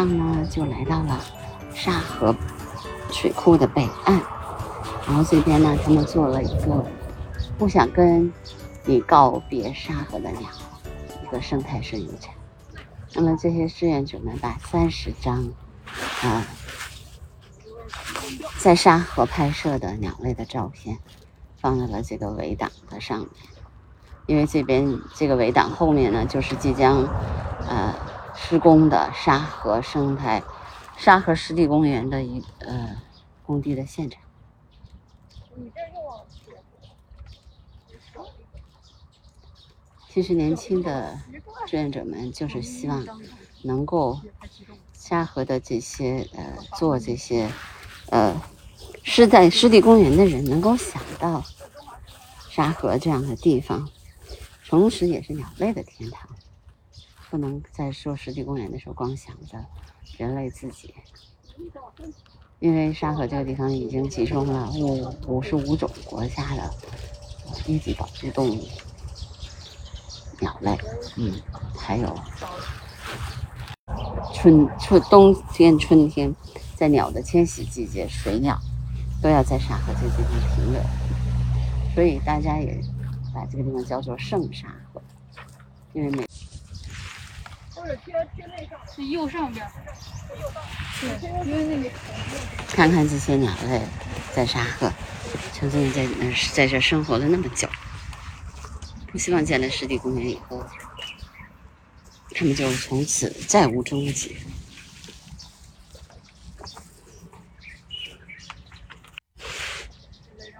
上呢，就来到了沙河水库的北岸，然后这边呢，他们做了一个不想跟你告别沙河的鸟，一个生态摄影展。那么这些志愿者们把三十张啊在沙河拍摄的鸟类的照片放在了这个围挡的上面，因为这边这个围挡后面呢，就是即将呃。施工的沙河生态沙河湿地公园的一呃工地的现场。其实年轻的志愿者们就是希望能够沙河的这些呃做这些呃是在湿地公园的人能够想到沙河这样的地方，同时也是鸟类的天堂。不能在说湿地公园的时候光想着人类自己，因为沙河这个地方已经集中了五五十五种国家的一级保护动物、鸟类，嗯，还有春春冬天春天在鸟的迁徙季节，水鸟都要在沙河这个地方停留，所以大家也把这个地方叫做圣沙河，因为每。是右上边，对，看看这些鸟类在沙河，曾经在那在这生活了那么久，不希望建了湿地公园以后，他们就从此再无终结。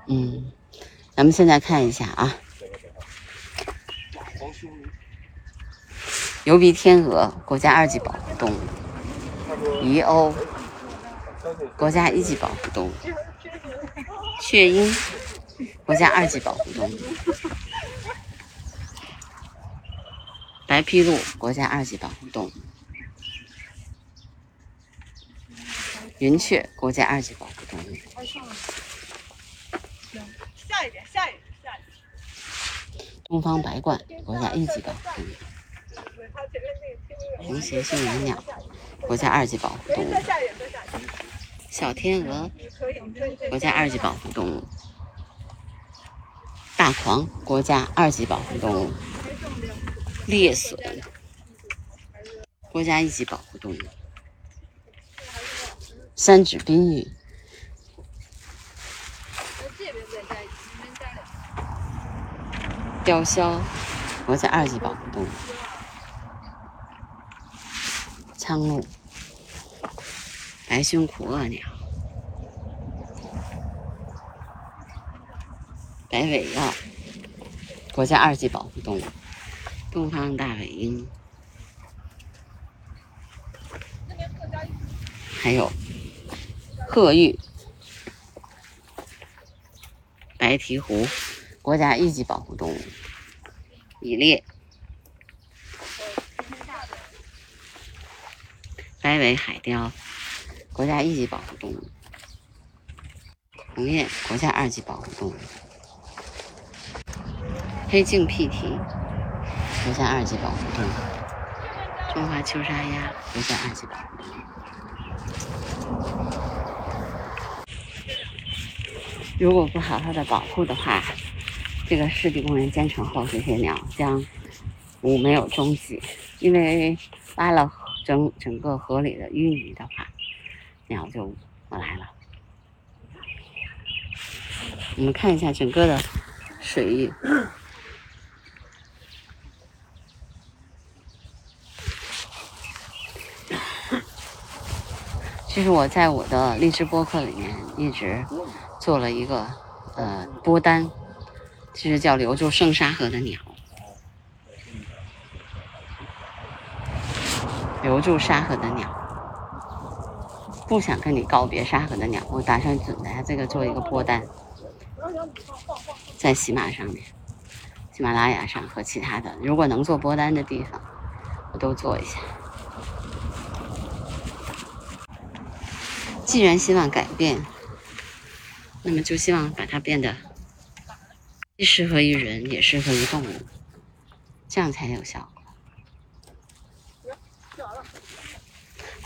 嗯，咱们现在看一下啊。牛鼻天鹅，国家二级保护动物；鱼鸥，国家一级保护动物；雀鹰，国家二级保护动物；白皮鹭，国家二级保护动物；云雀，国家二级保护动物。下一点，下一点，下一点。东方白鹳，国家一级保护动物。红鞋性蓝鸟，国家二级保护动物；小天鹅，国家二级保护动物；大黄，国家二级保护动物；猎隼，国家一级保护动物；三指滨鹬，雕鸮，国家二级保护动物。苍鹭、白胸苦鳄鸟、白尾鹞，国家二级保护动物；东方大尾鹰，还有鹤玉、白鹈鹕，国家一级保护动物；已列。白尾海雕，国家一级保护动物；红雁，国家二级保护动物；黑颈屁蹄，国家二级保护动物；中华秋沙鸭，国家二级保护动物。如果不好好的保护的话，这个湿地公园建成后，这些鸟将无没有踪迹，因为挖了。整整个河里的淤泥的话，鸟就不来了。我们看一下整个的水域。其实我在我的励志播客里面一直做了一个呃播单，其实叫留住圣沙河的鸟。留住沙河的鸟，不想跟你告别沙河的鸟。我打算准备这个做一个播单，在喜马上面、喜马拉雅上和其他的，如果能做播单的地方，我都做一下。既然希望改变，那么就希望把它变得既适合于人，也适合于动物，这样才有效果。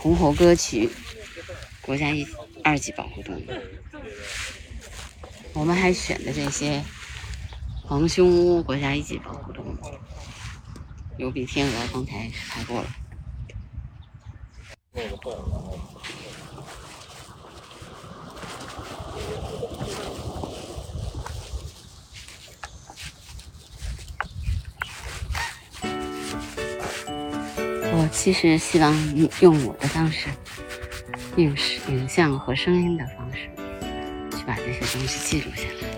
红喉歌曲国家一二级保护动物。我们还选的这些黄胸乌国家一级保护动物，有比天鹅，刚才拍过了。我其实希望用我的方式，用影像和声音的方式，去把这些东西记录下来。